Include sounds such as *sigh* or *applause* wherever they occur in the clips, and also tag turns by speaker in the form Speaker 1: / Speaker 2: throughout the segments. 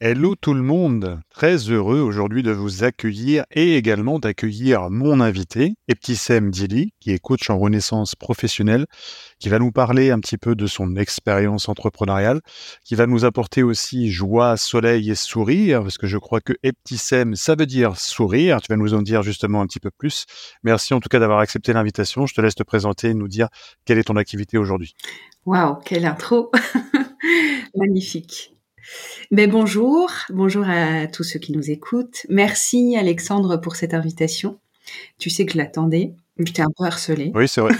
Speaker 1: Hello tout le monde, très heureux aujourd'hui de vous accueillir et également d'accueillir mon invité, Eptissem Dili, qui est coach en renaissance professionnelle, qui va nous parler un petit peu de son expérience entrepreneuriale, qui va nous apporter aussi joie, soleil et sourire, parce que je crois que Eptissem, ça veut dire sourire, tu vas nous en dire justement un petit peu plus. Merci en tout cas d'avoir accepté l'invitation, je te laisse te présenter et nous dire quelle est ton activité aujourd'hui.
Speaker 2: Waouh, quelle intro *laughs* Magnifique. Mais bonjour, bonjour à tous ceux qui nous écoutent. Merci Alexandre pour cette invitation. Tu sais que je l'attendais, j'étais un peu harcelée.
Speaker 1: Oui, *laughs* c'est vrai.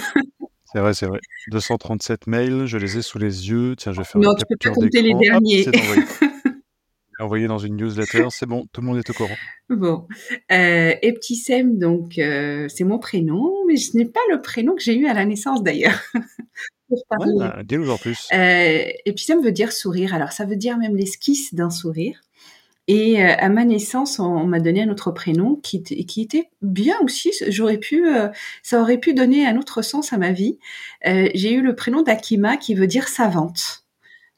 Speaker 1: C'est vrai, c'est vrai. 237 mails, je les ai sous les yeux. Tiens, je vais faire
Speaker 2: Non, tu peux pas compter les derniers. *laughs*
Speaker 1: envoyé. dans une newsletter, c'est bon, tout le monde est au courant.
Speaker 2: Bon, euh, Eptissem, donc euh, c'est mon prénom, mais ce n'est pas le prénom que j'ai eu à la naissance d'ailleurs. *laughs*
Speaker 1: Ouais, bah, en plus.
Speaker 2: Euh, et puis ça veut dire sourire. Alors ça veut dire même l'esquisse d'un sourire. Et euh, à ma naissance, on, m'a donné un autre prénom qui, qui était bien aussi. J'aurais pu, euh, ça aurait pu donner un autre sens à ma vie. Euh, j'ai eu le prénom d'Akima qui veut dire savante.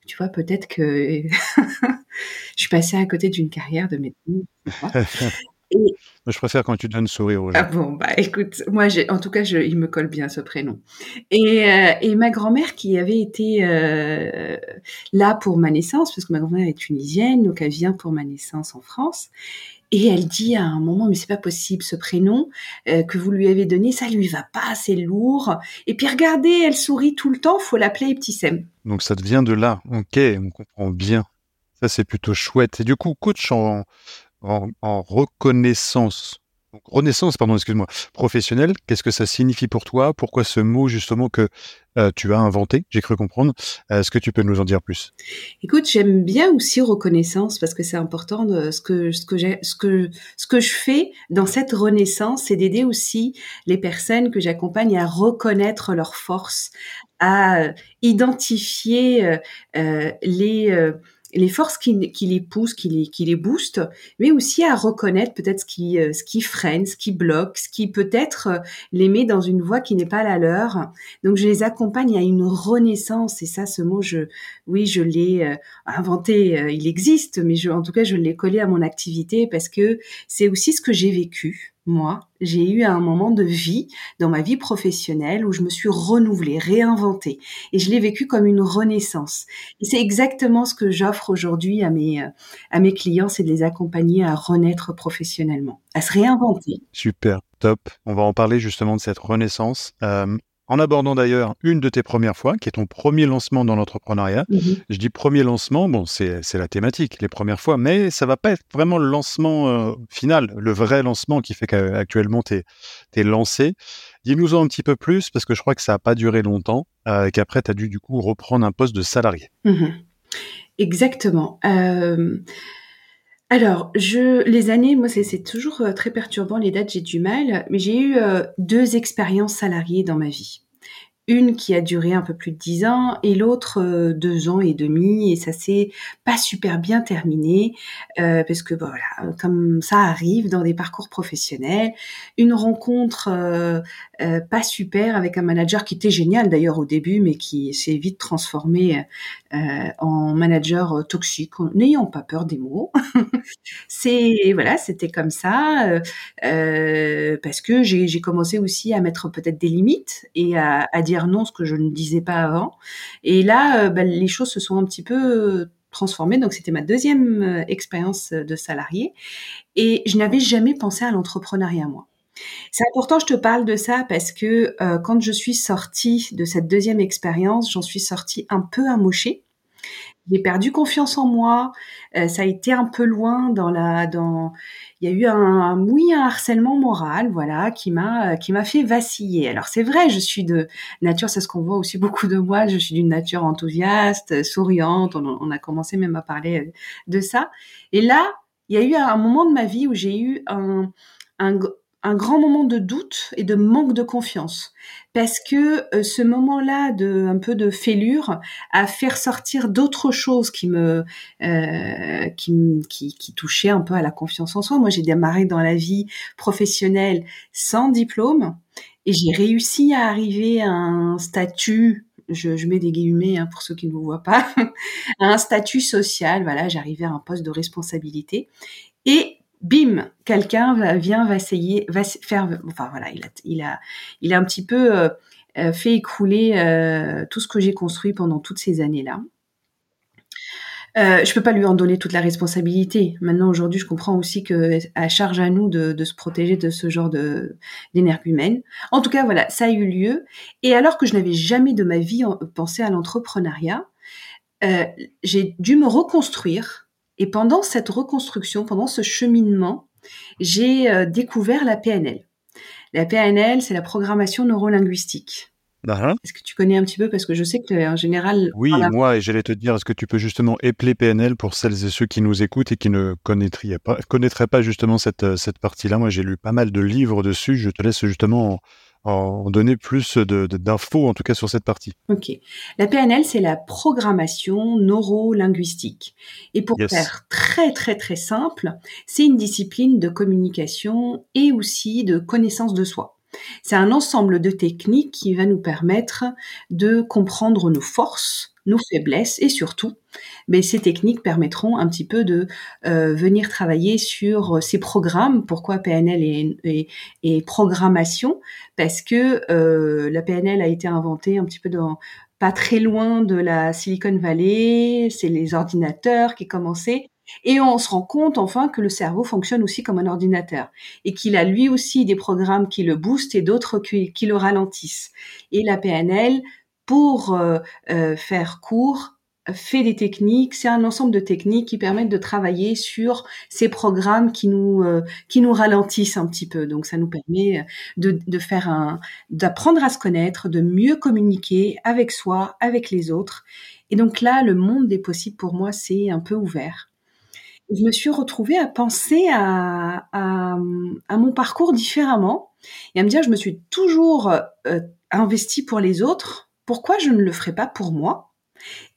Speaker 2: Tu vois, peut-être que *laughs* je suis passée à côté d'une carrière de médecine. *laughs*
Speaker 1: je préfère quand tu donnes sourire aux
Speaker 2: gens. Ah bon, bah écoute, moi, en tout cas, je, il me colle bien ce prénom. Et, euh, et ma grand-mère qui avait été euh, là pour ma naissance, parce que ma grand-mère est tunisienne, donc elle vient pour ma naissance en France. Et elle dit à un moment, mais c'est pas possible, ce prénom euh, que vous lui avez donné, ça lui va pas, c'est lourd. Et puis regardez, elle sourit tout le temps, faut l'appeler Sem.
Speaker 1: Donc ça devient de là, ok, on comprend bien. Ça c'est plutôt chouette. Et du coup, coach en, en, reconnaissance. renaissance, pardon, excuse-moi, professionnelle, qu'est-ce que ça signifie pour toi? Pourquoi ce mot justement que euh, tu as inventé? J'ai cru comprendre. Euh, est-ce que tu peux nous en dire plus?
Speaker 2: Écoute, j'aime bien aussi reconnaissance parce que c'est important ce que ce que ce que ce que je fais dans cette renaissance, c'est d'aider aussi les personnes que j'accompagne à reconnaître leurs forces, à identifier euh, les les forces qui, qui, les poussent, qui les, qui les boostent, mais aussi à reconnaître peut-être ce qui, euh, ce qui freine, ce qui bloque, ce qui peut-être euh, les met dans une voie qui n'est pas la leur. Donc je les accompagne à une renaissance et ça, ce mot, je, oui, je l'ai euh, inventé, il existe, mais je, en tout cas, je l'ai collé à mon activité parce que c'est aussi ce que j'ai vécu moi, j'ai eu un moment de vie dans ma vie professionnelle où je me suis renouvelée, réinventée et je l'ai vécu comme une renaissance. Et c'est exactement ce que j'offre aujourd'hui à mes, à mes clients, c'est de les accompagner à renaître professionnellement, à se réinventer.
Speaker 1: Super, top. On va en parler justement de cette renaissance. Euh, en abordant d'ailleurs une de tes premières fois, qui est ton premier lancement dans l'entrepreneuriat. Mhm. Je dis premier lancement, bon, c'est la thématique, les premières fois, mais ça va pas être vraiment le lancement euh, final, le vrai lancement qui fait qu'actuellement tu es, lancé. Dis-nous en un petit peu plus, parce que je crois que ça n'a pas duré longtemps, euh, et qu'après tu as dû du coup reprendre un poste de salarié.
Speaker 2: Mhm. Exactement. Euh, alors, je, les années, moi, c'est toujours euh, très perturbant, les dates, j'ai du mal, mais j'ai eu euh, deux expériences salariées dans ma vie. Une qui a duré un peu plus de dix ans et l'autre euh, deux ans et demi et ça s'est pas super bien terminé euh, parce que voilà comme ça arrive dans des parcours professionnels une rencontre pas super avec un manager qui était génial d'ailleurs au début mais qui s'est vite transformé en manager toxique n'ayant pas peur des mots *laughs* c'est voilà c'était comme ça parce que j'ai commencé aussi à mettre peut-être des limites et à, à dire non, ce que je ne disais pas avant. Et là, euh, bah, les choses se sont un petit peu transformées. Donc, c'était ma deuxième euh, expérience de salarié. Et je n'avais jamais pensé à l'entrepreneuriat, moi. C'est important, je te parle de ça parce que euh, quand je suis sortie de cette deuxième expérience, j'en suis sortie un peu amochée. J'ai perdu confiance en moi. Euh, ça a été un peu loin dans la. Il y a eu un, oui un harcèlement moral, voilà, qui m'a qui m'a fait vaciller. Alors c'est vrai, je suis de nature, c'est ce qu'on voit aussi beaucoup de moi. Je suis d'une nature enthousiaste, souriante. On, on, a commencé même à parler de ça. Et là, il y a eu un moment de ma vie où j'ai eu un, un, un grand moment de doute et de manque de confiance parce que euh, ce moment-là de un peu de fêlure a fait ressortir d'autres choses qui me euh, qui, qui, qui touchaient un peu à la confiance en soi. Moi, j'ai démarré dans la vie professionnelle sans diplôme et j'ai réussi à arriver à un statut je, je, mets des guillemets hein, pour ceux qui ne vous voient pas, *laughs* à un statut social. Voilà, j'arrivais à un poste de responsabilité. Et bim, quelqu'un vient va essayer, va faire, enfin voilà, il a, il a, il a un petit peu euh, euh, fait écrouler euh, tout ce que j'ai construit pendant toutes ces années-là. Euh, je peux pas lui en donner toute la responsabilité. Maintenant, aujourd'hui, je comprends aussi que à charge à nous de, se protéger de ce genre de d'énergumène. En tout cas, voilà, ça a eu lieu. Et alors que je n'avais jamais de ma vie pensé à l'entrepreneuriat, j'ai dû me reconstruire et pendant cette reconstruction, pendant ce cheminement, j'ai euh, découvert la PNL. La PNL, c'est la programmation neurolinguistique. Uh Est-ce que tu connais un petit peu? Parce que je sais que en général.
Speaker 3: Oui, moi et j'allais te dire, est-ce que tu peux justement épeler PNL pour celles et ceux qui nous écoutent et qui ne connaîtraient pas, connaîtraient pas justement cette euh, cette partie-là? Moi, j'ai lu pas mal de livres dessus. Je te laisse justement en donner plus d'infos, en tout cas sur cette partie.
Speaker 2: Ok. La PNL, c'est la programmation neuro-linguistique. Et pour faire très très très simple, c'est une discipline de communication et aussi de connaissance de soi. C'est un ensemble de techniques qui va nous permettre de comprendre nos forces, nos faiblesses et surtout, mais ces techniques permettront un petit peu de euh, venir travailler sur ces programmes. Pourquoi PNL et, programmation? Parce que euh, la PNL a été inventée un petit peu dans pas très loin de la Silicon Valley, c'est les ordinateurs qui commençaient. Et on se rend compte enfin que le cerveau fonctionne aussi comme un ordinateur et qu'il a lui aussi des programmes qui le boostent et d'autres qui, le ralentissent. Et la PNL pour euh, euh, faire court, fait des techniques. C'est un ensemble de techniques qui permettent de travailler sur ces programmes qui nous euh, qui nous ralentissent un petit peu. Donc ça nous permet de, de faire un d'apprendre à se connaître, de mieux communiquer avec soi, avec les autres. Et donc là, le monde des possibles pour moi, c'est un peu ouvert. Je me suis retrouvée à penser à, à, mon parcours différemment et à me dire, je me suis toujours euh, investie pour les autres, pourquoi je ne le ferai pas pour moi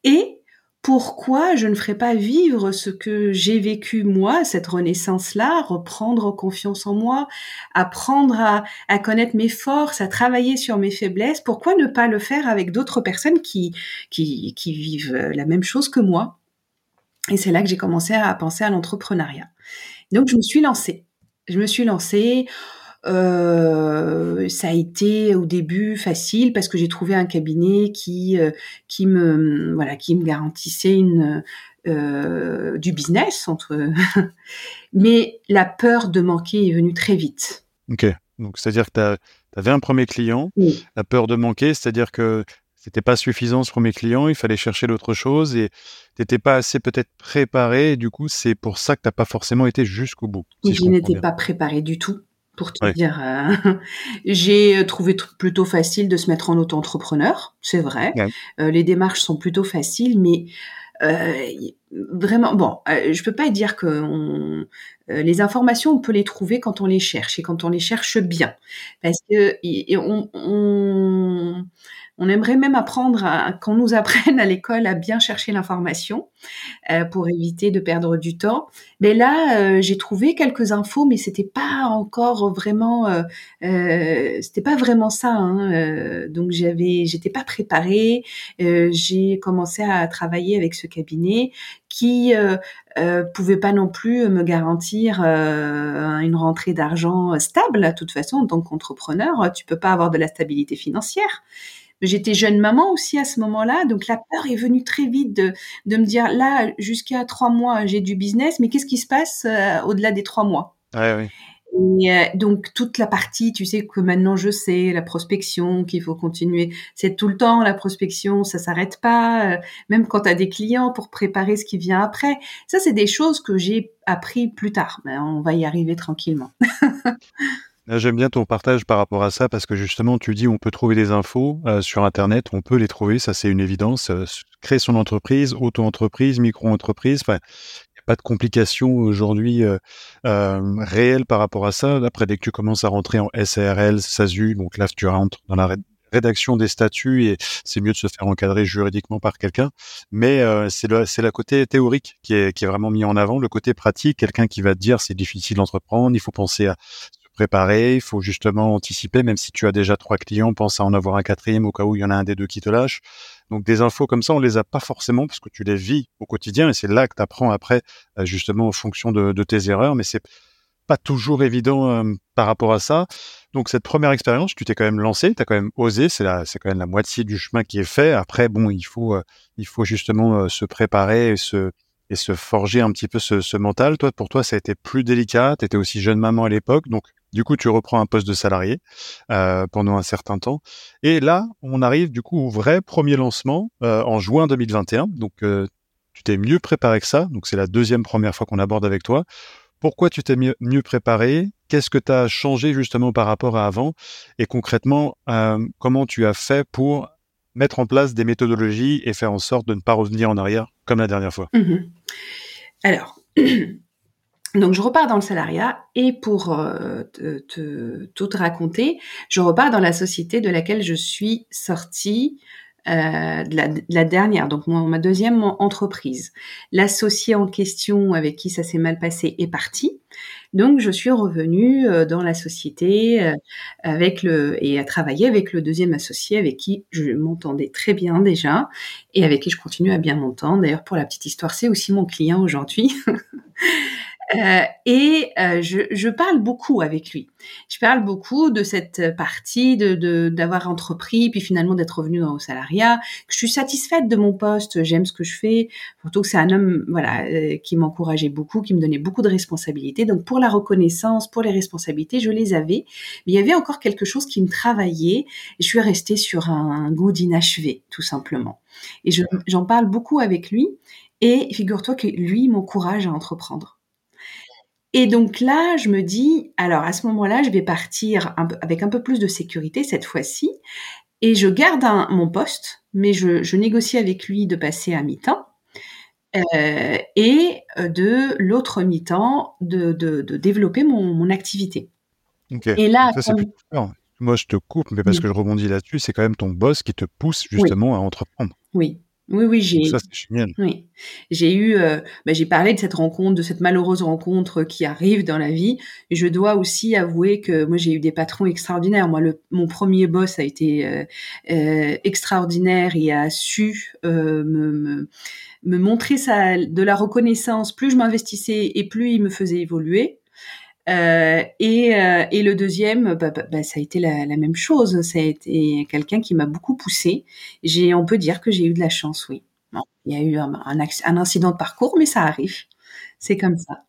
Speaker 2: et pourquoi je ne ferai pas vivre ce que j'ai vécu moi, cette renaissance-là, reprendre confiance en moi, apprendre à, connaître mes forces, à travailler sur mes faiblesses, pourquoi ne pas le faire avec d'autres personnes qui, qui, qui vivent la même chose que moi? Et c'est là que j'ai commencé à penser à l'entrepreneuriat. Donc je me suis lancée. Je me suis lancée. Euh, ça a été au début facile parce que j'ai trouvé un cabinet qui euh, qui me voilà qui me garantissait une euh, du business entre *laughs* mais la peur de manquer est venue très vite.
Speaker 3: Ok, donc c'est-à-dire que tu avais un premier client, la peur de manquer, c'est-à-dire que c'était pas suffisant ce premier client, il fallait chercher d'autres choses et t'étais pas assez peut-être préparé. Et du coup, c'est pour ça que t'as pas forcément été jusqu'au bout.
Speaker 2: Si je, je n'étais pas préparé du tout pour te dire. Euh, *laughs* j'ai trouvé plutôt facile de se mettre en auto-entrepreneur, c'est vrai. Euh, les démarches sont plutôt faciles, mais euh, vraiment, bon, euh, je peux pas dire que on, les informations, on peut les trouver quand on les cherche et quand on les cherche bien, parce que et on, on on aimerait même apprendre qu'on nous apprenne à l'école à bien chercher l'information euh, pour éviter de perdre du temps. Mais là, euh, j'ai trouvé quelques infos, mais c'était pas encore vraiment, euh, euh c'était pas vraiment ça. Hein. donc j'avais, j'étais pas préparée. j'ai commencé à travailler avec ce cabinet qui euh, pouvait pas non plus me garantir une rentrée d'argent stable. De toute façon, en tant qu'entrepreneur, tu peux pas avoir de la stabilité financière. J'étais jeune maman aussi à ce moment-là, donc la peur est venue très vite de, de me dire là jusqu'à trois mois j'ai du business, mais qu'est-ce qui se passe euh, au-delà des trois mois? Et euh, donc toute la partie, tu sais que maintenant je sais la prospection, qu'il faut continuer, c'est tout le temps la prospection, ça s'arrête pas. Euh, même quand tu as des clients pour préparer ce qui vient après, ça c'est des choses que j'ai appris plus tard. Mais on va y arriver tranquillement. *laughs*
Speaker 1: J'aime bien ton partage par rapport à ça parce que justement tu dis on peut trouver des infos euh, sur internet, on peut les trouver, ça c'est une évidence. créer son entreprise, auto-entreprise, micro-entreprise, enfin pas de complications aujourd'hui euh, euh, réelles par rapport à ça. Après, dès que tu commences à rentrer en SARL, SASU, donc là, tu rentres dans la rédaction des statuts et c'est mieux de se faire encadrer juridiquement par quelqu'un. Mais euh, c'est le c'est la côté théorique qui est qui est vraiment mis en avant, le côté pratique, quelqu'un qui va te dire c'est difficile d'entreprendre, il faut penser à préparer, il faut justement anticiper, même si tu as déjà trois clients, pense à en avoir un quatrième au cas où il y en a un des deux qui te lâche. Donc des infos comme ça, on les a pas forcément parce que tu les vis au quotidien et c'est là que tu apprends après euh, justement en fonction de, tes erreurs, mais c'est pas toujours évident euh, par rapport à ça. Donc cette première expérience, tu t'es quand même lancé, tu as quand même osé, c'est c'est quand même la moitié du chemin qui est fait. Après, bon, il faut, euh, il faut justement se préparer et se, et se forger un petit peu ce, ce mental. Toi, pour toi, ça a été plus délicat. Tu étais aussi jeune maman à l'époque, donc du coup, tu reprends un poste de salarié euh, pendant un certain temps. Et là, on arrive du coup au vrai premier lancement euh, en juin 2021. Donc, euh, tu t'es mieux préparé que ça. Donc, c'est la deuxième première fois qu'on aborde avec toi. Pourquoi tu t'es mieux, préparé? Qu'est-ce que tu as changé justement par rapport à avant? Et concrètement, comment tu as fait pour mettre en place des méthodologies et faire en sorte de ne pas revenir en arrière comme la dernière fois?
Speaker 2: Mmh Alors, *clears throat* Donc je repars dans le salariat et pour euh, te, tout te raconter, je repars dans la société de laquelle je suis sortie euh, de, la, dernière, donc ma deuxième entreprise. L'associé en question avec qui ça s'est mal passé est parti. Donc je suis revenue euh, dans la société euh, avec le et à travailler avec le deuxième associé avec qui je m'entendais très bien déjà et avec qui je continue à bien m'entendre. D'ailleurs pour la petite histoire, c'est aussi mon client aujourd'hui. *laughs* Euh, et euh, je, je, parle beaucoup avec lui. Je parle beaucoup de cette partie de d'avoir entrepris, puis finalement d'être revenu dans le salariat. Je suis satisfaite de mon poste, j'aime ce que je fais. Surtout que c'est un homme, voilà, euh, qui m'encourageait beaucoup, qui me donnait beaucoup de responsabilités. Donc pour la reconnaissance, pour les responsabilités, je les avais. Mais il y avait encore quelque chose qui me travaillait. Je suis restée sur un, goût d'inachevé, tout simplement. Et j'en parle beaucoup avec lui. Et figure-toi que lui m'encourage à entreprendre. Et donc là, je me dis, alors à ce moment-là, je vais partir avec un peu plus de sécurité cette fois-ci, et je garde mon poste, mais je, négocie avec lui de passer à mi-temps. Euh, et de l'autre mi-temps de, développer mon, activité.
Speaker 1: Et là, moi je te coupe, mais parce que je rebondis là-dessus, c'est quand même ton boss qui te pousse justement à entreprendre.
Speaker 2: Oui, oui, oui, j'ai.
Speaker 1: Ça, c'est génial.
Speaker 2: Oui, j'ai eu, euh, bah, j'ai parlé de cette rencontre, de cette malheureuse rencontre qui arrive dans la vie. Et je dois aussi avouer que moi, j'ai eu des patrons extraordinaires. Moi, le, mon premier boss a été euh, euh, extraordinaire et a su me, me, me, montrer sa, de la reconnaissance. Plus je m'investissais et plus il me faisait évoluer. Euh, et, euh, et, le deuxième, bah, bah, bah, ça a été la, la, même chose. Ça a été quelqu'un qui m'a beaucoup poussé. J'ai, on peut dire que j'ai eu de la chance, oui. Bon, il y a eu un, un, un, incident de parcours, mais ça arrive. C'est comme ça.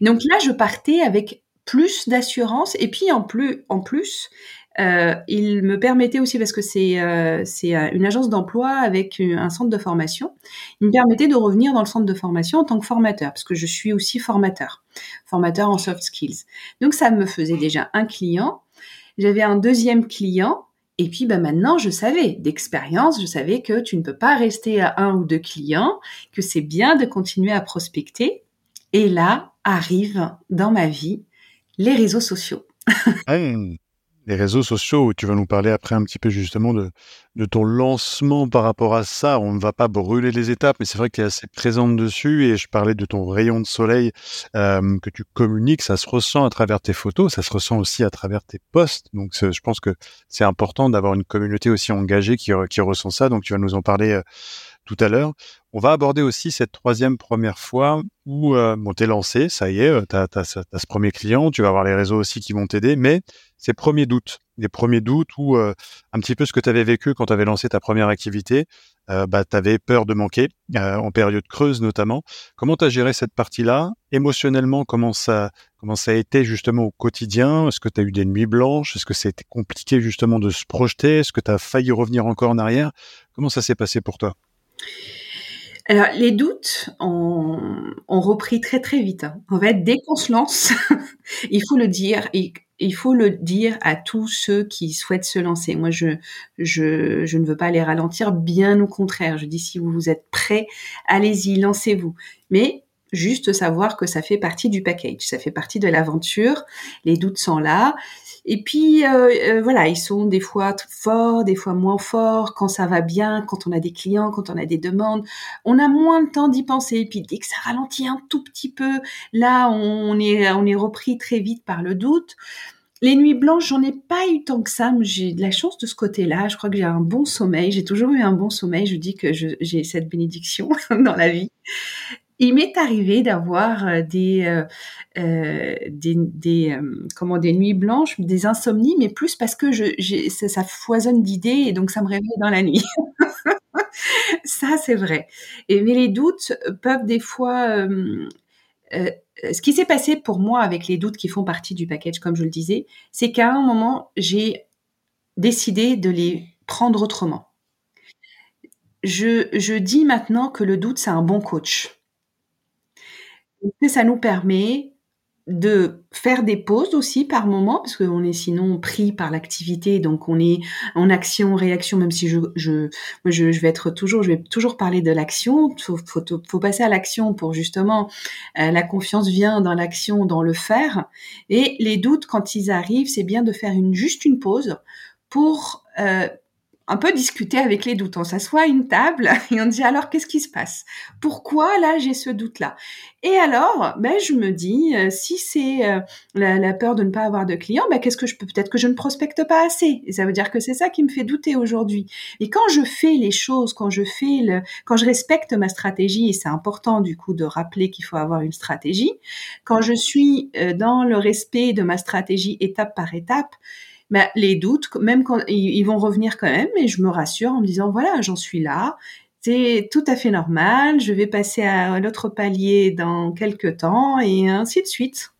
Speaker 2: Donc là, je partais avec plus d'assurance et puis en plus, en plus, euh, il me permettait aussi, parce que c'est euh, c'est euh, une agence d'emploi avec un centre de formation, il me permettait de revenir dans le centre de formation en tant que formateur, parce que je suis aussi formateur, formateur en soft skills. Donc ça me faisait déjà un client. J'avais un deuxième client et puis bah, maintenant, je savais d'expérience, je savais que tu ne peux pas rester à un ou deux clients, que c'est bien de continuer à prospecter. Et là arrivent dans ma vie les réseaux sociaux. *laughs*
Speaker 1: les réseaux sociaux, tu vas nous parler après un petit peu justement de, ton lancement par rapport à ça. On ne va pas brûler les étapes, mais c'est vrai qu'il est assez présente dessus. Et je parlais de ton rayon de soleil euh, que tu communiques, ça se ressent à travers tes photos, ça se ressent aussi à travers tes posts. Donc je pense que c'est important d'avoir une communauté aussi engagée qui, qui ressent ça. Donc tu vas nous en parler euh, tout à l'heure. On va aborder aussi cette troisième première fois où euh, bon, lancé, ça y est, euh, t'as as, ce premier client, tu vas avoir les réseaux aussi qui vont t'aider, mais c'est premier doute. des premiers doutes ou un petit peu ce que tu avais vécu quand tu avais lancé ta première activité. bah, tu avais peur de manquer, en période creuse notamment. Comment tu as géré cette partie-là? Émotionnellement, comment ça, comment ça a été justement au quotidien? Est-ce que tu as eu des nuits blanches? Est-ce que c'était compliqué justement de se projeter? Est-ce que tu as failli revenir encore en arrière? Comment ça s'est passé pour toi?
Speaker 2: Alors, les doutes ont, repris très très vite. Hein. En fait, dès qu'on se lance, *laughs* il faut le dire, il faut le dire à tous ceux qui souhaitent se lancer. Moi, je, je, je ne veux pas les ralentir, bien au contraire. Je dis, si vous êtes prêts, allez-y, lancez-vous. Mais juste savoir que ça fait partie du package, ça fait partie de l'aventure. Les doutes sont là. Et puis euh, euh, voilà, ils sont des fois forts, des fois moins forts. Quand ça va bien, quand on a des clients, quand on a des demandes, on a moins de temps d'y penser. Et puis dès que ça ralentit un tout petit peu, là on est on est repris très vite par le doute. Les nuits blanches, j'en ai pas eu tant que ça, mais j'ai de la chance de ce côté-là. Je crois que j'ai un bon sommeil. J'ai toujours eu un bon sommeil. Je dis que j'ai cette bénédiction *laughs* dans la vie il m'est arrivé d'avoir euh, des, euh, euh, des, des comment des nuits blanches, des insomnies, mais plus parce que je, ça, ça, foisonne d'idées et donc ça me réveille dans la nuit. *laughs* ça, c'est vrai. Et mais les doutes peuvent des fois. ce qui s'est passé pour moi avec les doutes qui font partie du package, comme je le disais, c'est qu'à un moment, j'ai décidé de les prendre autrement. Je, je dis maintenant que le doute, c'est un bon coach ça nous permet de faire des pauses aussi par moment parce qu'on est sinon pris par l'activité donc on est en action réaction même si je je je, vais être toujours je vais toujours parler de l'action. Faut, faut, passer à l'action pour justement euh, la confiance vient dans l'action dans le faire. Et les doutes quand ils arrivent c'est bien de faire une juste une pause pour euh, un peu discuter avec les doutes. On s'assoit à une table *laughs* et on dit alors qu'est-ce qui se passe? Pourquoi là j'ai ce doute-là? Et alors, ben je me dis euh, si c'est euh, la, peur de ne pas avoir de clients, ben qu'est-ce que je peux peut-être que je ne prospecte pas assez Et ça veut dire que c'est ça qui me fait douter aujourd'hui. Et quand je fais les choses, quand je fais le, quand je respecte ma stratégie, et c'est important du coup de rappeler qu'il faut avoir une stratégie. Quand je suis euh, dans le respect de ma stratégie étape par étape, bah, les doutes, même quand ils vont revenir quand même, et je me rassure en me disant voilà, j'en suis là, c'est tout à fait normal, je vais passer à l'autre palier dans quelques temps et ainsi de suite.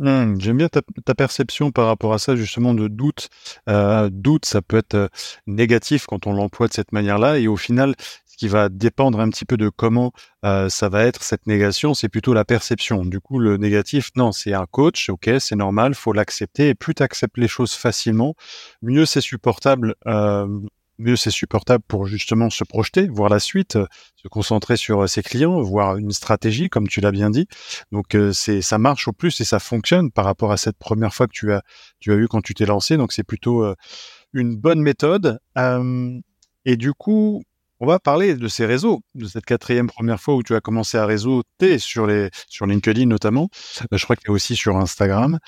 Speaker 1: Mmh, j'aime bien ta, perception par rapport à ça, justement, de doute. Euh, doute, ça peut être euh, négatif quand on l'emploie de cette manière-là, et au final, qui va dépendre un petit peu de comment euh, ça va être cette négation, c'est plutôt la perception. Du coup, le négatif, non, c'est un coach, ok, c'est normal, faut l'accepter. Et plus tu acceptes les choses facilement, mieux c'est supportable. Euh, mieux c'est supportable pour justement se projeter, voir la suite, se concentrer sur ses clients, voir une stratégie, comme tu l'as bien dit. Donc euh, c'est ça marche au plus et ça fonctionne par rapport à cette première fois que tu as tu as eu quand tu t'es lancé. Donc c'est plutôt euh, une bonne méthode. Euh, et du coup, on va parler de ces réseaux, de cette quatrième première fois où tu as commencé à réseauter sur les sur LinkedIn notamment. Euh, je crois que tu es aussi sur Instagram.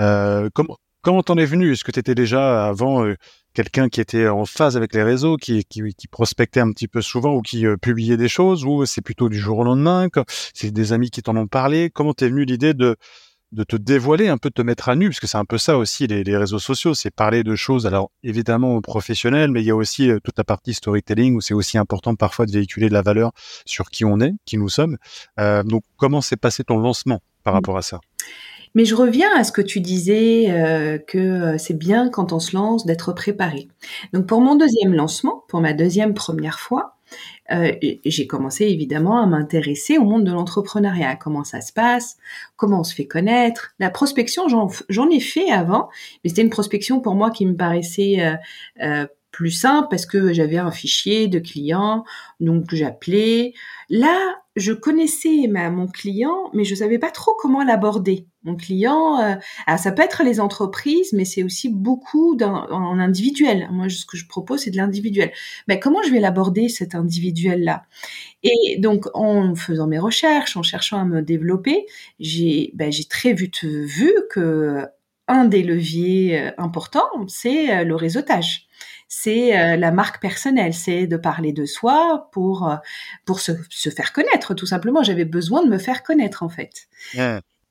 Speaker 1: Euh, comment comment t'en es venu? Est-ce que tu étais déjà avant euh, quelqu'un qui était en phase avec les réseaux, qui, qui, qui prospectait un petit peu souvent ou qui publiait des choses, ou c'est plutôt du jour au lendemain? C'est des amis qui t'en ont parlé? Comment t'es venu l'idée de de te dévoiler, un peu de te mettre à nu, parce que c'est un peu ça aussi les, réseaux sociaux, c'est parler de choses, alors évidemment professionnelles, mais il y a aussi euh, toute la partie storytelling où c'est aussi important parfois de véhiculer de la valeur sur qui on est, qui nous sommes. Euh, donc comment s'est passé ton lancement par mmh. rapport à ça?
Speaker 2: Mais je reviens à ce que tu disais, euh, que c'est bien quand on se lance d'être préparé. Donc pour mon deuxième lancement, pour ma deuxième première fois, euh, j'ai commencé évidemment à m'intéresser au monde de l'entrepreneuriat, comment ça se passe, comment on se fait connaître? La prospection, j'en ai fait avant, mais c'était une prospection pour moi qui me paraissait euh, euh, plus simple parce que j'avais un fichier de clients, donc j'appelais. Là, je connaissais mon client, mais je savais pas trop comment l'aborder. Mon client, euh, ça peut être les entreprises, mais c'est aussi beaucoup en individuel. Moi, ce que je propose, c'est de l'individuel. Mais comment je vais l'aborder cet individuel-là? Et donc, en faisant mes recherches, en cherchant à me développer, j'ai ben, très vite vu que un des leviers euh, importants, c'est euh, le réseautage c'est la marque personnelle, c'est de parler de soi pour se, se, faire connaître tout simplement. J'avais besoin de me faire connaître en fait.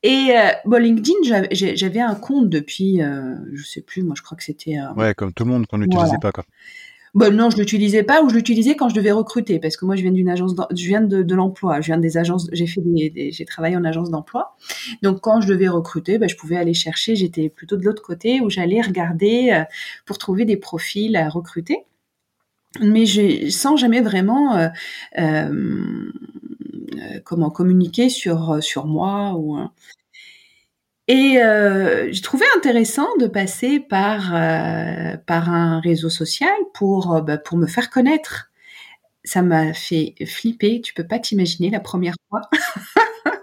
Speaker 2: Et euh, bon, LinkedIn, j'avais un compte depuis, euh, je sais plus, moi je crois que c'était. Euh,
Speaker 1: ouais, comme tout le monde qu'on n'utilisait pas quoi.
Speaker 2: Bon, non, je l'utilisais pas ou je l'utilisais quand je devais recruter parce que moi je viens d'une agence, je viens de, de l'emploi, je viens des agences, j'ai fait des, j'ai travaillé en agence d'emploi. Donc quand je devais recruter, ben, je pouvais aller chercher, j'étais plutôt de l'autre côté où j'allais regarder euh, pour trouver des profils à recruter. Mais je, sans jamais vraiment euh, euh, comment communiquer sur sur moi ou et euh, j'ai trouvé intéressant de passer par euh, par un réseau social pour euh, bah, pour me faire connaître. Ça m'a fait flipper. Tu peux pas t'imaginer la première fois. *laughs*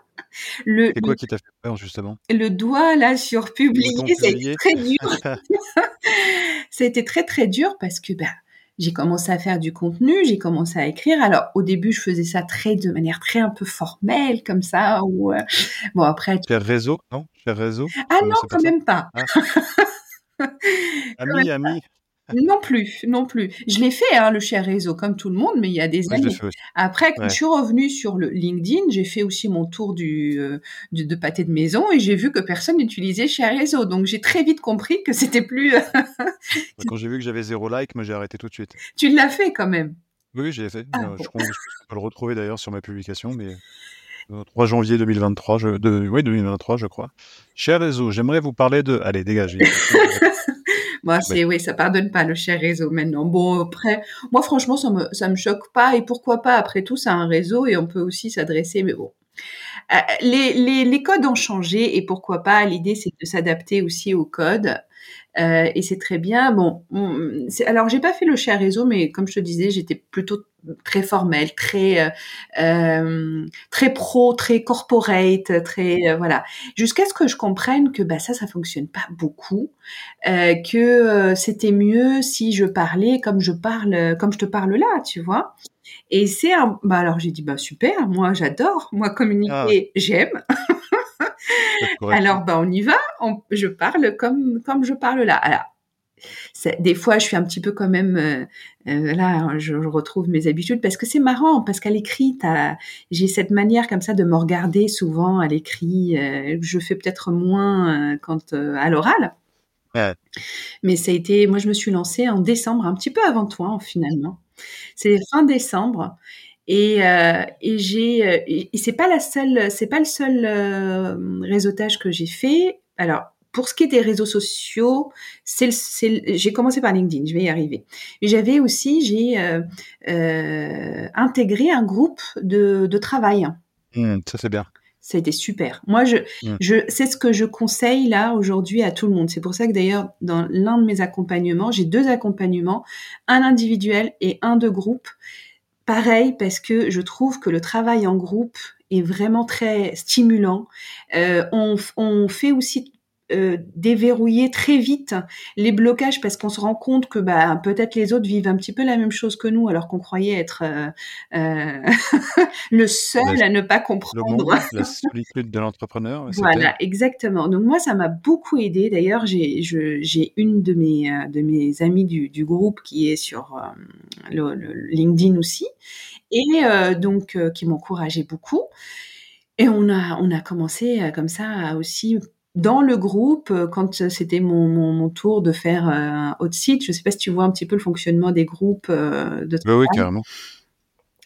Speaker 1: le, c'est quoi qui t'a fait peur justement?
Speaker 2: Le doigt là sur publier, *laughs* c'était très dur. ça a été très très dur parce que bah j'ai commencé à faire du contenu, j'ai commencé à écrire. Alors au début, je faisais ça très de manière très un peu formelle comme ça. Ou euh, bon après.
Speaker 1: Cher réseau, non? Cher réseau?
Speaker 2: Ah non, quand même pas.
Speaker 1: Ah. *laughs* ami, ami.
Speaker 2: Non plus, non plus. Je l'ai fait, hein, le cher réseau, comme tout le monde, mais il y a des années. Après, quand je suis revenue sur le LinkedIn, j'ai fait aussi mon tour du, euh, de pâté de maison et j'ai vu que personne n'utilisait cher réseau. Donc j'ai très vite compris que c'était plus. *laughs*
Speaker 1: quand j'ai vu que j'avais zéro like, moi j'ai arrêté tout de suite.
Speaker 2: Tu l'as fait quand même.
Speaker 1: Oui, j'ai fait. Ah, je peux le retrouver d'ailleurs sur ma publication, mais. 3 euh, janvier 2023, je, de, oui, 2023, je crois. Cher réseau, j'aimerais vous parler de. Allez, dégagez. *laughs*
Speaker 2: Moi, c'est oui, ça pardonne pas le cher réseau maintenant. Bon, après, moi, franchement, ça me ça me choque pas. Et pourquoi pas? Après tout, c'est un réseau et on peut aussi s'adresser. Mais bon, euh, les, les, les codes ont changé et pourquoi pas? L'idée, c'est de s'adapter aussi aux codes. Euh, et c'est très bien. Bon, alors j'ai pas fait le cher réseau, mais comme je te disais, j'étais plutôt très formel, très euh, euh, très pro, très corporate, très euh, voilà. Jusqu'à ce que je comprenne que bah ça, ça fonctionne pas beaucoup, euh, que c'était mieux si je parlais comme je parle, comme je te parle là, tu vois. Et c'est un, bah alors j'ai dit bah super, moi j'adore, moi communiquer, ah. j'aime. *laughs* Alors, ben, on y va. je parle comme, comme je parle là. Alors, des fois, je suis un petit peu quand même euh, euh, là, je, retrouve mes habitudes parce que c'est marrant parce qu'à l'écrit, j'ai cette manière comme ça de me regarder souvent à l'écrit. Euh, je fais peut-être moins quand à l'oral. Mais ça a été, moi, je me suis lancée en décembre, un petit peu avant toi, finalement. C'est fin décembre et, euh, et j'ai euh, c'est pas la seule, c'est pas le seul euh, réseautage que j'ai fait. Alors pour ce qui est des réseaux sociaux, c'est, j'ai commencé par LinkedIn, je vais y arriver. Mais j'avais aussi, j'ai euh, euh, intégré un groupe de, de travail.
Speaker 1: Mmh, ça c'est bien.
Speaker 2: Ça a été super. Moi, je, mmh. je, c'est ce que je conseille là aujourd'hui à tout le monde. C'est pour ça que d'ailleurs, dans l'un de mes accompagnements, j'ai deux accompagnements, un individuel et un de groupe. Pareil, parce que je trouve que le travail en groupe est vraiment très stimulant. Euh, on, on, fait aussi euh, déverrouiller très vite les blocages parce qu'on se rend compte que bah, peut-être les autres vivent un petit peu la même chose que nous alors qu'on croyait être euh, euh *laughs* le seul à ne pas comprendre.
Speaker 1: la *laughs* solitude de l'entrepreneur.
Speaker 2: Voilà, exactement. Donc moi, ça m'a beaucoup aidé. D'ailleurs, j'ai une de mes, de mes amies du, du groupe qui est sur le, le LinkedIn aussi et donc qui m'encourageait beaucoup. Et on a, on a commencé comme ça à aussi dans le groupe, euh, quand c'était mon, mon, mon, tour de faire euh, un hot site, je ne sais pas si tu vois un petit peu le fonctionnement des groupes euh, de
Speaker 1: travail. Oui, carrément.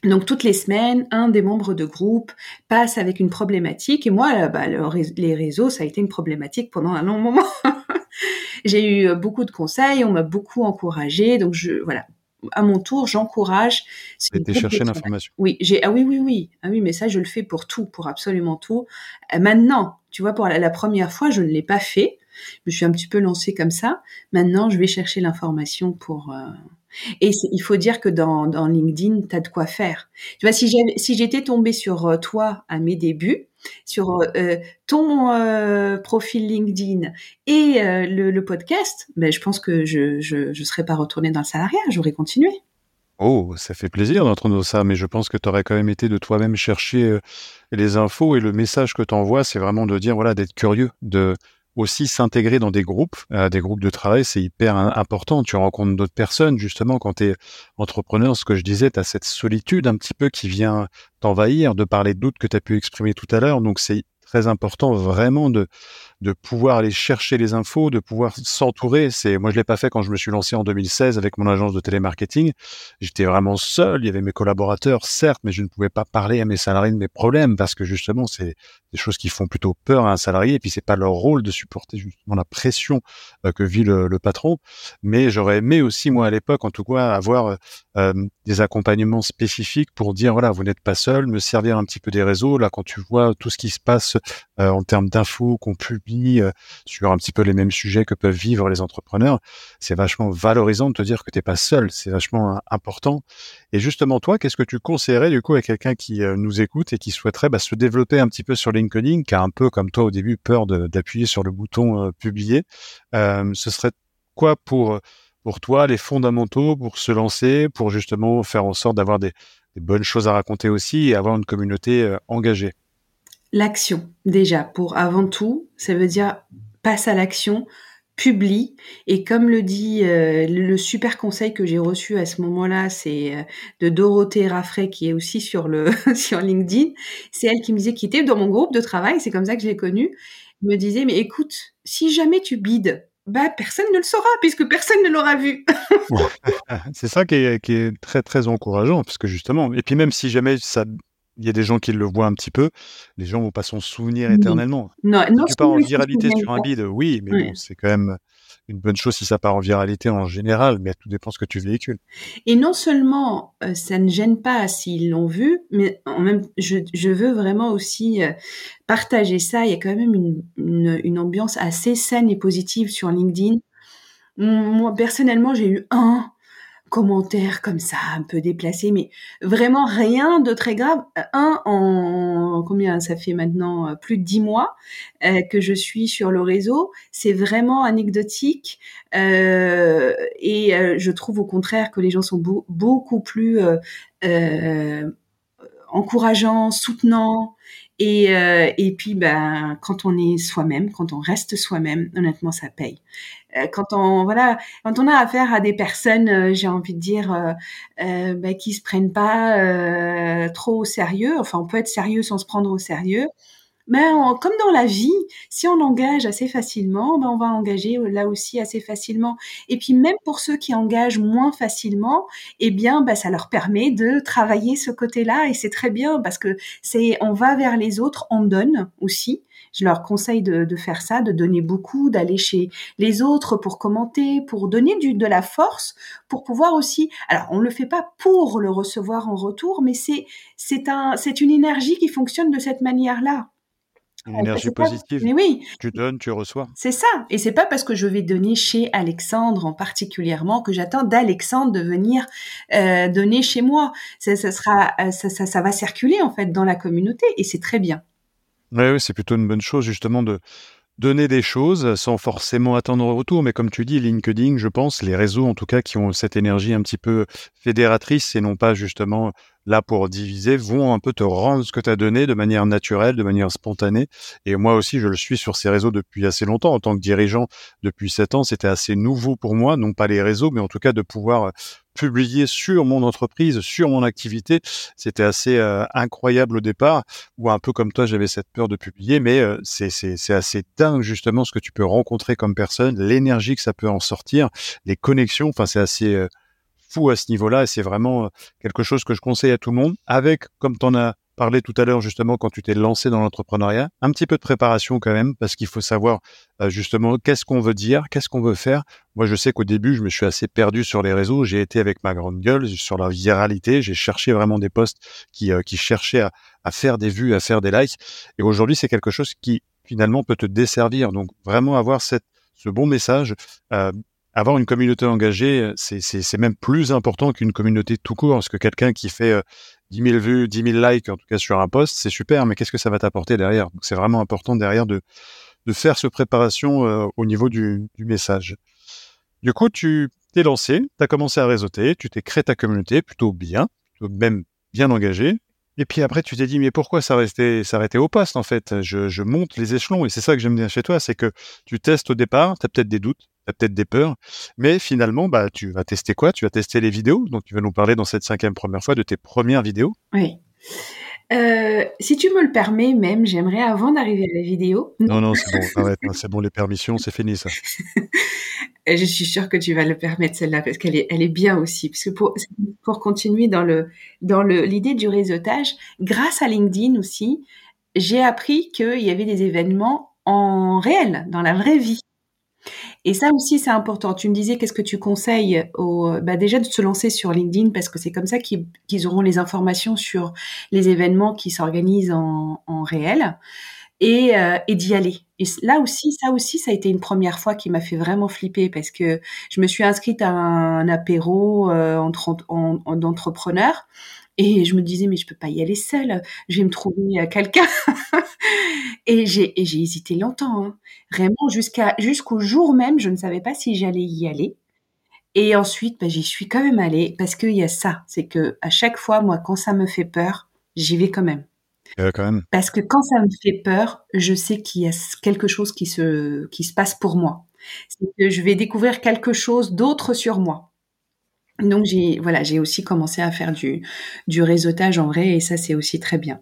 Speaker 2: Donc toutes les semaines, un des membres de groupe passe avec une problématique et moi, bah, les réseaux, ça a été une problématique pendant un long *laughs* moment. J'ai eu beaucoup de conseils, on m'a beaucoup encouragé, donc je voilà. À mon tour, j'encourage.
Speaker 1: Été chercher l'information.
Speaker 2: Oui, j'ai ah oui oui oui ah oui mais ça je le fais pour tout, pour absolument tout. maintenant, tu vois, pour la, première fois, je ne l'ai pas fait. Je me suis un petit peu lancée comme ça. Maintenant, je vais chercher l'information pour. Euh, et il faut dire que dans, dans LinkedIn, tu as de quoi faire. Tu vois, si j'étais si tombée sur euh, toi à mes débuts, sur euh, ton profil LinkedIn et le, le, podcast, ben, je pense que je, je serais pas retournée dans le salariat, j'aurais continué.
Speaker 1: Oh, ça fait plaisir d'entendre ça, mais je pense que tu aurais quand même été de toi-même chercher euh, les infos et le message que tu envoies, c'est vraiment de dire, voilà, d'être curieux, de aussi s'intégrer dans des groupes, euh, des groupes de travail, c'est hyper important. Tu rencontres d'autres personnes, justement, quand tu es entrepreneur, ce que je disais, tu as cette solitude un petit peu qui vient t'envahir de parler de doutes que tu as pu exprimer tout à l'heure. Donc c'est très important vraiment de de pouvoir aller chercher les infos, de pouvoir s'entourer. C'est moi je l'ai pas fait quand je me suis lancé en 2016 avec mon agence de télémarketing. J'étais vraiment seul. Il y avait mes collaborateurs certes, mais je ne pouvais pas parler à mes salariés de mes problèmes parce que justement c'est des choses qui font plutôt peur à un salarié et puis c'est pas leur rôle de supporter justement la pression euh, que vit le, patron. Mais j'aurais aimé aussi moi à l'époque en tout cas avoir euh, des accompagnements spécifiques pour dire voilà vous n'êtes pas seul, me servir un petit peu des réseaux là quand tu vois tout ce qui se passe euh, en termes d'infos qu'on publie euh, sur un petit peu les mêmes sujets que peuvent vivre les entrepreneurs, c'est vachement valorisant de te dire que t'es pas seul, c'est vachement important. Et justement toi, qu'est-ce que tu conseillerais du coup à quelqu'un qui nous écoute et qui souhaiterait bah, se développer un petit peu sur LinkedIn, qui a un peu comme toi au début peur d'appuyer sur le bouton publier, ce serait quoi pour pour toi les fondamentaux pour se lancer, pour justement faire en sorte d'avoir des, bonnes choses à raconter aussi et avoir une communauté euh, engagée?
Speaker 2: L'action, déjà, pour avant tout, ça veut dire passe à l'action, publie. Et comme le dit euh, le super conseil que j'ai reçu à ce moment-là, c'est euh, de Dorothée Raffray, qui est aussi sur le *laughs* sur LinkedIn. C'est elle qui me disait, qui était dans mon groupe de travail, c'est comme ça que je l'ai connue, me disait, mais écoute, si jamais tu bides, bah, personne ne le saura puisque personne ne l'aura vu. *laughs* *laughs*
Speaker 1: c'est ça qui est, qui est, très très encourageant parce que justement, et puis même si jamais ça, il y a des gens qui le voient un petit peu, les gens vont pas s'en souvenir éternellement.
Speaker 2: Non, non,
Speaker 1: tu pars en viralité sur un bide, oui, mais bon, c'est quand même une bonne chose si ça part en viralité en général, mais tout dépend ce que tu véhicules.
Speaker 2: Et non seulement euh, ça ne gêne pas s'ils l'ont vu, mais en même je, je veux vraiment aussi euh, partager ça. Il y a quand même une, une, une ambiance assez saine et positive sur LinkedIn. Moi personnellement, j'ai eu un commentaires comme ça, un peu déplacés, mais vraiment rien de très grave. Un en combien ça fait maintenant euh, plus de dix mois euh, que je suis sur le réseau. C'est vraiment anecdotique euh, et euh, je trouve au contraire que les gens sont beaucoup plus encourageants, soutenants. Et, et puis, ben, quand on est soi-même, quand on reste soi-même, honnêtement, ça paye. Euh, quand on voilà, quand on a affaire à des personnes, euh, j'ai envie de dire, euh, euh ben, qui se prennent pas trop au sérieux. Enfin, on peut être sérieux sans se prendre au sérieux. Mais comme dans la vie, si on engage assez facilement, ben on va engager là aussi assez facilement. Et puis même pour ceux qui engagent moins facilement, eh bien, ben, ça leur permet de travailler ce côté-là et c'est très bien parce que c'est on va vers les autres, on donne aussi. Je leur conseille de, de faire ça, de donner beaucoup, d'aller chez les autres pour commenter, pour donner du, de la force, pour pouvoir aussi. Alors, on le fait pas pour le recevoir en retour, mais c'est c'est un c'est une énergie qui fonctionne de cette manière-là.
Speaker 1: Une énergie positive.
Speaker 2: Mais oui.
Speaker 1: Tu donnes, tu reçois.
Speaker 2: C'est ça. Et c'est pas parce que je vais donner chez Alexandre en particulièrement que j'attends d'Alexandre de venir euh, donner chez moi. Ça, ça sera, ça, ça, ça va circuler en fait dans la communauté et c'est très bien.
Speaker 1: Oui, c'est plutôt une bonne chose justement de donner des choses sans forcément attendre un retour. Mais comme tu dis, LinkedIn, je pense, les réseaux en tout cas qui ont cette énergie un petit peu fédératrice et non pas justement là pour diviser, vont un peu te rendre ce que tu as donné de manière naturelle, de manière spontanée. Et moi aussi, je le suis sur ces réseaux depuis assez longtemps. En tant que dirigeant, depuis sept ans, c'était assez nouveau pour moi, non pas les réseaux, mais en tout cas de pouvoir publier sur mon entreprise, sur mon activité. C'était assez euh, incroyable au départ, ou un peu comme toi, j'avais cette peur de publier, mais euh, c'est assez dingue justement ce que tu peux rencontrer comme personne, l'énergie que ça peut en sortir, les connexions. Enfin, c'est assez euh, fou à ce niveau-là et c'est vraiment euh, quelque chose que je conseille à tout le monde avec, comme tu en as parlé tout à l'heure justement quand tu t'es lancé dans l'entrepreneuriat, un petit peu de préparation quand même parce qu'il faut savoir euh, justement qu'est-ce qu'on veut dire, qu'est-ce qu'on veut faire. Moi, je sais qu'au début, je me suis assez perdu sur les réseaux. J'ai été avec ma grande gueule sur la viralité. J'ai cherché vraiment des posts qui, euh, qui cherchaient à, à, faire des vues, à faire des likes. Et aujourd'hui, c'est quelque chose qui finalement peut te desservir. Donc vraiment avoir cette, ce bon message, euh, avoir une communauté engagée, c'est même plus important qu'une communauté tout court, parce que quelqu'un qui fait euh, 10 000 vues, 10 000 likes, en tout cas sur un post, c'est super, mais qu'est-ce que ça va t'apporter derrière? C'est vraiment important derrière de, faire ce préparation euh, au niveau du, message. Du coup, tu t'es lancé, tu as commencé à réseauter, tu t'es créé ta communauté plutôt bien, même bien engagée, et puis après, tu t'es dit, mais pourquoi s'arrêter, s'arrêter au poste, en fait? Je, je monte les échelons, et c'est ça que j'aime bien chez toi, c'est que tu testes au départ, tu as peut-être des doutes, tu as peut-être des peurs, mais finalement, bah, tu vas tester quoi? Tu vas tester les vidéos, donc tu vas nous parler dans cette cinquième première fois de tes premières vidéos.
Speaker 2: Oui. Euh, si tu me le permets, même, j'aimerais avant d'arriver à la vidéo.
Speaker 1: Non, non, c'est bon, *laughs* arrête, c'est bon, les permissions, c'est fini ça. *laughs*
Speaker 2: Je suis sûre que tu vas le permettre celle-là parce qu'elle est, elle est bien aussi. Parce que pour, pour continuer dans le dans le l'idée du réseautage, grâce à LinkedIn aussi, j'ai appris qu'il y avait des événements en réel, dans la vraie vie. Et ça aussi, c'est important. Tu me disais, qu'est-ce que tu conseilles au, bah déjà de se lancer sur LinkedIn parce que c'est comme ça qu'ils auront les informations sur les événements qui s'organisent en, en, réel et, euh, et d'y aller. Et là aussi, ça aussi, ça a été une première fois qui m'a fait vraiment flipper parce que je me suis inscrite à un, apéro euh, entre d'entrepreneurs et je me disais, mais je peux pas y aller seule. Je vais me trouver euh, quelqu'un. *laughs* et j'ai, j'ai hésité longtemps. Hein. Vraiment, jusqu'à, jusqu'au jour même, je ne savais pas si j'allais y aller. Et ensuite, bah, j'y suis quand même allée parce qu'il y a ça. C'est que à chaque fois, moi, quand ça me fait peur, j'y vais quand même.
Speaker 1: Euh, quand même.
Speaker 2: Parce que quand ça me fait peur, je sais qu'il y a quelque chose qui se, qui se passe pour moi. C'est que je vais découvrir quelque chose d'autre sur moi. Donc j'ai voilà, j'ai aussi commencé à faire du du réseautage en vrai et ça c'est aussi très bien.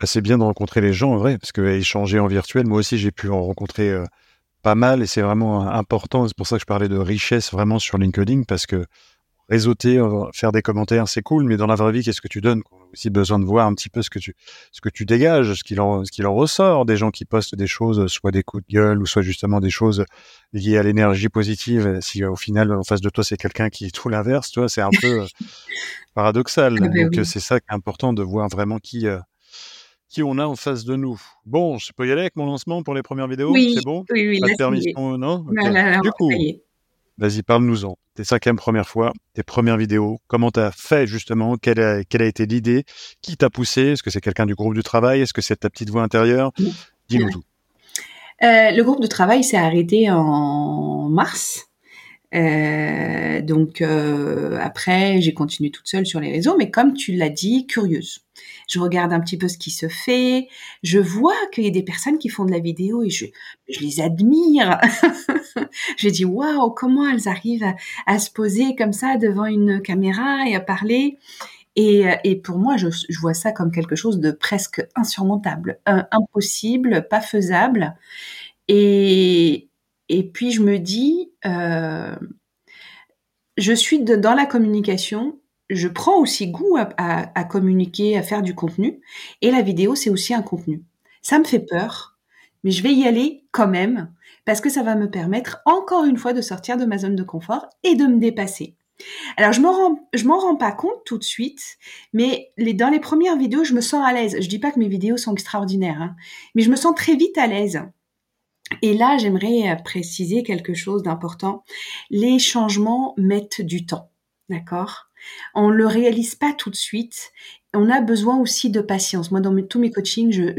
Speaker 1: Bah, c'est bien de rencontrer les gens en vrai parce que échanger en virtuel, moi aussi j'ai pu en rencontrer euh, pas mal et c'est vraiment important. C'est pour ça que je parlais de richesse vraiment sur LinkedIn parce que réseauter, euh, faire des commentaires, c'est cool, mais dans la vraie vie, qu'est-ce que tu donnes On a aussi besoin de voir un petit peu ce que tu, ce que tu dégages, ce qu'il en, ce qu'il en ressort. Des gens qui postent des choses, soit des coups de gueule, ou soit justement des choses liées à l'énergie positive. Si au final, en face de toi, c'est quelqu'un qui est tout l'inverse, c'est un peu euh, *laughs* paradoxal. Ah ben Donc c'est ça qui est important de voir vraiment qui. Euh, qui on a en face de nous. Bon, je peux y aller avec mon lancement pour les premières vidéos?
Speaker 2: Oui,
Speaker 1: c'est bon?
Speaker 2: Oui, oui.
Speaker 1: Pas de permission, non?
Speaker 2: Du coup,
Speaker 1: Vas-y, parle-nous-en. Tes cinquième première fois, tes premières vidéos, comment tu as fait justement, quelle a, quelle a été l'idée, qui t'a poussé, est-ce que c'est quelqu'un du groupe de travail, est-ce que c'est ta petite voix intérieure? Dis-nous tout.
Speaker 2: Euh, le groupe de travail s'est arrêté en mars euh, donc euh, après, j'ai continué toute seule sur les réseaux, mais comme tu l'as dit, curieuse. Je regarde un petit peu ce qui se fait. Je vois qu'il y a des personnes qui font de la vidéo et je, je les admire. *laughs* je dis waouh, comment elles arrivent à, à, se poser comme ça devant une caméra et à parler. Et, et pour moi, je, je, vois ça comme quelque chose de presque insurmontable, impossible, pas faisable. Et, et puis je me dis, euh, je suis dans la communication, je prends aussi goût à, communiquer, à faire du contenu, et la vidéo c'est aussi un contenu. Ça me fait peur, mais je vais y aller quand même parce que ça va me permettre encore une fois de sortir de ma zone de confort et de me dépasser. Alors je m'en rends, je m'en rends pas compte tout de suite, mais dans les premières vidéos, je me sens à l'aise. Je dis pas que mes vidéos sont extraordinaires, hein, mais je me sens très vite à l'aise. Et là, j'aimerais euh, préciser quelque chose d'important. Les changements mettent du temps, d'accord? On ne le réalise pas tout de suite. On a besoin aussi de patience. Moi, dans tous mes coachings, je,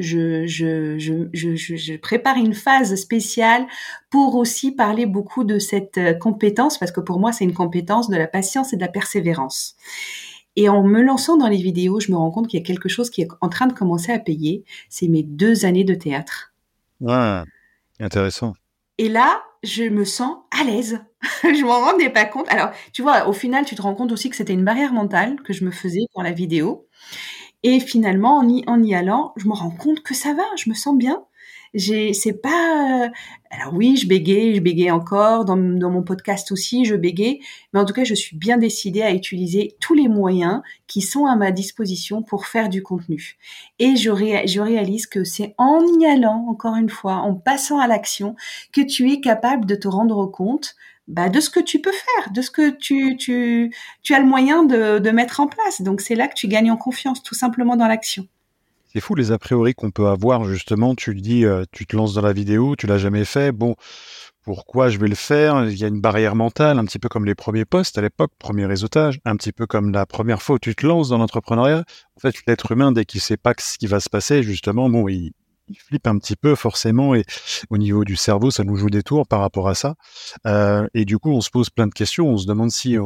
Speaker 2: prépare une phase spéciale pour aussi parler beaucoup de cette euh, compétence, parce que pour moi, c'est une compétence de la patience et de la persévérance. Et en me lançant dans les vidéos, je me rends compte qu'il y a quelque chose qui est en train de commencer à payer. C'est mes deux années de théâtre.
Speaker 1: Ouais. Intéressant.
Speaker 2: Et là, je me sens à l'aise. *laughs* je m'en rendais pas compte. Alors, tu vois, au final, tu te rends compte aussi que c'était une barrière mentale que je me faisais pour la vidéo. Et finalement, en y, en y allant, je me rends compte que ça va, je me sens bien j'ai c'est pas alors oui je bégaye je bégaye encore dans, dans mon podcast aussi je bégaye mais en tout cas je suis bien décidée à utiliser tous les moyens qui sont à ma disposition pour faire du contenu et je, je réalise que c'est en y allant encore une fois en passant à l'action que tu es capable de te rendre compte bah, de ce que tu peux faire, de ce que tu, tu, tu as le moyen de, de mettre en place. Donc c'est là que tu gagnes en confiance, tout simplement dans l'action.
Speaker 1: C'est fou les a priori qu'on peut avoir justement. Tu dis, euh, tu te lances dans la vidéo, tu l'as jamais fait. Bon, pourquoi je vais le faire? Il y a une barrière mentale, un petit peu comme les premiers postes à l'époque, premier réseautage, un petit peu comme la première fois où tu te lances dans l'entrepreneuriat. En fait, l'être humain, dès qu'il sait pas ce qui va se passer, justement, bon, il, flippe un petit peu forcément et au niveau du cerveau, ça nous joue des tours par rapport à ça. Euh, et du coup, on se pose plein de questions. On se demande si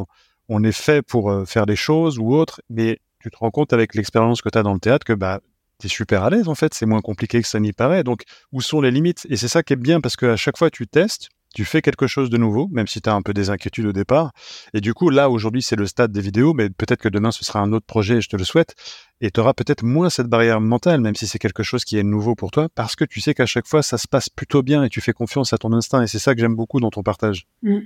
Speaker 1: on, est fait pour euh, faire des choses ou autre. Mais tu te rends compte avec l'expérience que tu as dans le théâtre que bah tu es super à l'aise en fait, c'est moins compliqué que ça n'y paraît. Donc où sont les limites? Et c'est ça qui est bien parce qu'à chaque fois tu testes, tu fais quelque chose de nouveau, même si tu as un peu des inquiétudes au départ. Et du coup, là, aujourd'hui, c'est le stade des vidéos, mais peut-être que demain, ce sera un autre projet, je te le souhaite. Et tu auras peut-être moins cette barrière mentale, même si c'est quelque chose qui est nouveau pour toi, parce que tu sais qu'à chaque fois, ça se passe plutôt bien et tu fais confiance à ton instinct. Et c'est ça que j'aime beaucoup dans ton partage.
Speaker 2: Mm.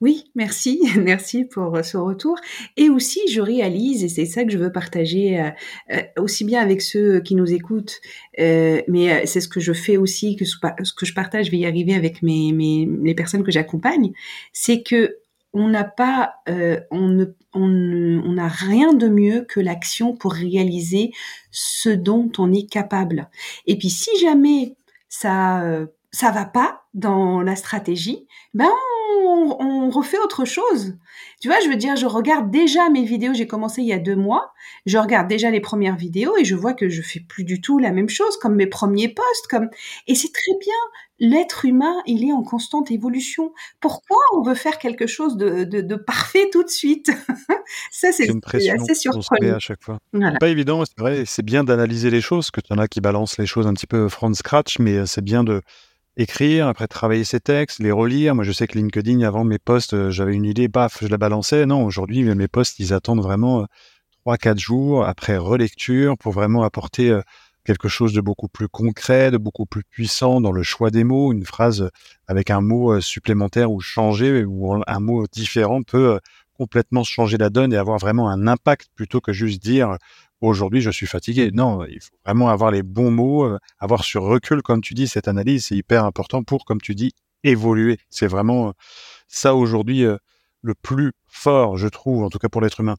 Speaker 2: Oui, merci, *laughs* merci pour euh, ce retour. Et aussi, je réalise, et c'est ça que je veux partager euh, euh, aussi bien avec ceux qui nous écoutent, mais c'est ce que je fais aussi, que ce, que je partage, je vais y arriver avec mes, les personnes que j'accompagne, c'est que on n'a pas, on on n'a rien de mieux que l'action pour réaliser ce dont on est capable. Et puis, si jamais ça ça va pas dans la stratégie, ben on, refait autre chose. Tu vois, je veux dire, je regarde déjà mes vidéos. J'ai commencé il y a deux mois. Je regarde déjà les premières vidéos et je vois que je fais plus du tout la même chose, comme mes premiers posts, comme. Et c'est très bien. L'être humain, il est en constante évolution. Pourquoi on veut faire quelque chose de, parfait tout de suite? *laughs*
Speaker 1: Ça, c'est assez surprenant. à chaque fois. Pas évident, c'est vrai. C'est bien d'analyser les choses, que tu en as qui balancent les choses un petit peu from scratch, mais euh, c'est bien de écrire, après travailler ses textes, les relire. Moi, je sais que LinkedIn, avant mes posts, euh, j'avais une idée, paf, je la balançais. Non, aujourd'hui, mes posts, ils attendent vraiment euh, trois, quatre jours après relecture pour vraiment apporter euh, quelque chose de beaucoup plus concret, de beaucoup plus puissant dans le choix des mots. Une phrase avec un mot supplémentaire ou changer ou un mot différent peut complètement changer la donne et avoir vraiment un impact plutôt que juste dire aujourd'hui je suis fatigué. Non, il faut vraiment avoir les bons mots, euh, avoir sur recul, comme tu dis, cette analyse, c'est hyper important pour, comme tu dis, évoluer. C'est vraiment euh, ça aujourd'hui euh, le plus fort, je trouve, en tout cas pour l'être humain.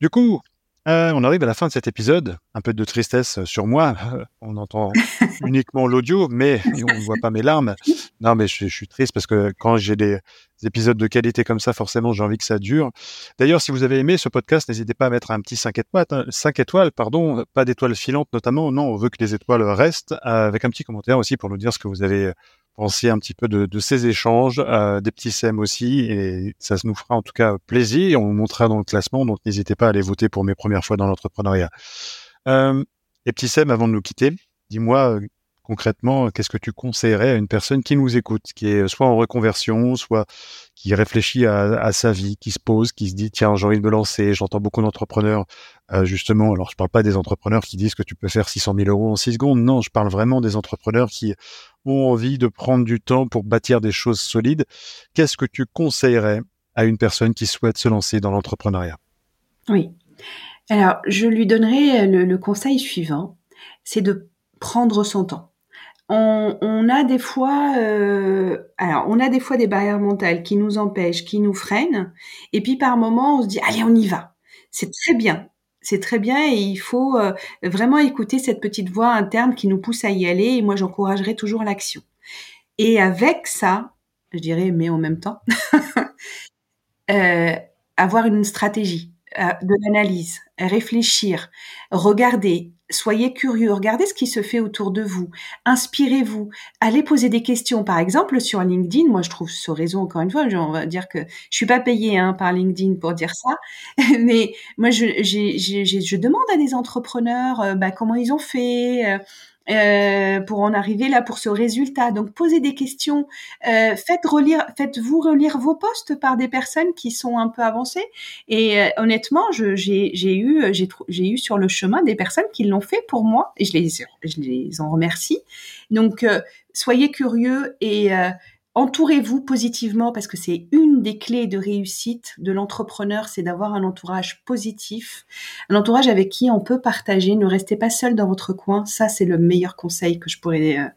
Speaker 1: Du coup, on arrive à la fin de cet épisode. Un peu de tristesse sur moi. *laughs* on entend *laughs* uniquement l'audio, mais on ne voit pas mes larmes. Non, mais je, suis triste parce que quand j'ai des, épisodes de qualité comme ça, forcément, j'ai envie que ça dure. D'ailleurs, si vous avez aimé ce podcast, n'hésitez pas à mettre un petit 5 étoiles, 5 hein, étoiles, pardon, pas d'étoiles filantes notamment. Non, on veut que les étoiles restent, avec un petit commentaire aussi pour nous dire ce que vous avez pensé un petit peu de, ces échanges, euh, des petits SEM aussi, et ça nous fera en tout cas plaisir. On vous montrera dans le classement, donc n'hésitez pas à aller voter pour mes premières fois dans l'entrepreneuriat. Euh, les petits SEM avant de nous quitter, dis-moi concrètement, qu'est-ce que tu conseillerais à une personne qui nous écoute, qui est soit en reconversion, soit qui réfléchit à, sa vie, qui se pose, qui se dit tiens j'ai envie de me lancer. J'entends beaucoup d'entrepreneurs euh, justement. Alors je parle pas des entrepreneurs qui disent que tu peux faire 600 000 euros en 6 secondes. Non, je parle vraiment des entrepreneurs qui ont envie de prendre du temps pour bâtir des choses solides. Qu'est-ce que tu conseillerais à une personne qui souhaite se lancer dans l'entrepreneuriat?
Speaker 2: Oui. Alors je lui donnerais le conseil suivant, c'est de prendre son temps on, a des fois, euh, alors on a des fois des barrières mentales qui nous empêchent, qui nous freinent, et puis par moment on se dit allez on y va. C'est très bien, c'est très bien et il faut euh, vraiment écouter cette petite voix interne qui nous pousse à y aller. Et moi j'encouragerai toujours l'action. Et avec ça, je dirais, mais en même temps, *laughs* euh, avoir une stratégie, de l'analyse, réfléchir, regarder, soyez curieux, regardez ce qui se fait autour de vous, inspirez-vous, allez poser des questions. Par exemple, sur LinkedIn, moi je trouve ce réseau, encore une fois, on va dire que je suis pas payée hein, par LinkedIn pour dire ça, *laughs* mais moi je, demande à des entrepreneurs euh, bah, comment ils ont fait. Euh, euh, pour en arriver là pour ce résultat. Donc posez des questions, euh, faites relire, faites-vous relire vos postes par des personnes qui sont un peu avancées. Et euh, honnêtement, j'ai eu j'ai eu sur le chemin des personnes qui l'ont fait pour moi et je les je les en remercie. Donc soyez curieux et Entourez-vous positivement parce que c'est une des clés de réussite de l'entrepreneur, c'est d'avoir un entourage positif, un entourage avec qui on peut partager. Ne restez pas seul dans votre coin. Ça, c'est le meilleur conseil que je pourrais euh,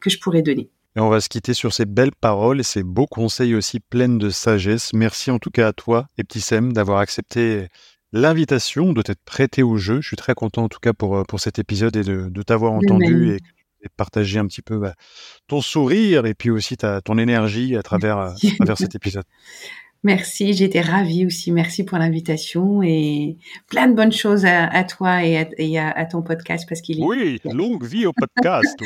Speaker 2: que je pourrais donner.
Speaker 1: Et on va se quitter sur ces belles paroles et ces beaux conseils aussi pleins de sagesse. Merci en tout cas à toi et Petit Sem d'avoir accepté l'invitation, de t'être prêté au jeu. Je suis très content en tout cas pour, euh, pour cet épisode et de, de t'avoir entendu et partager un petit peu bah, ton sourire et puis aussi ta, ton énergie à travers, à travers cet épisode.
Speaker 2: Merci, j'étais ravie aussi. Merci pour l'invitation et plein de bonnes choses à, toi et, à, ton podcast parce qu'il est.
Speaker 1: Oui, longue vie au podcast.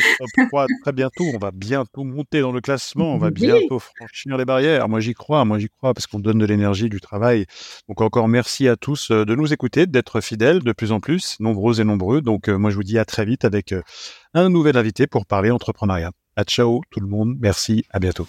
Speaker 1: très bientôt, on va bientôt monter dans le classement, on va bientôt franchir les barrières. Moi, j'y crois, moi, j'y crois parce qu'on donne de l'énergie, du travail. Donc, encore merci à tous euh, de nous écouter, d'être fidèles de plus en plus, nombreux et nombreux. Donc, euh, moi, je vous dis à très vite avec euh, un nouvel invité pour parler entrepreneuriat. À ciao tout le monde. Merci. À bientôt.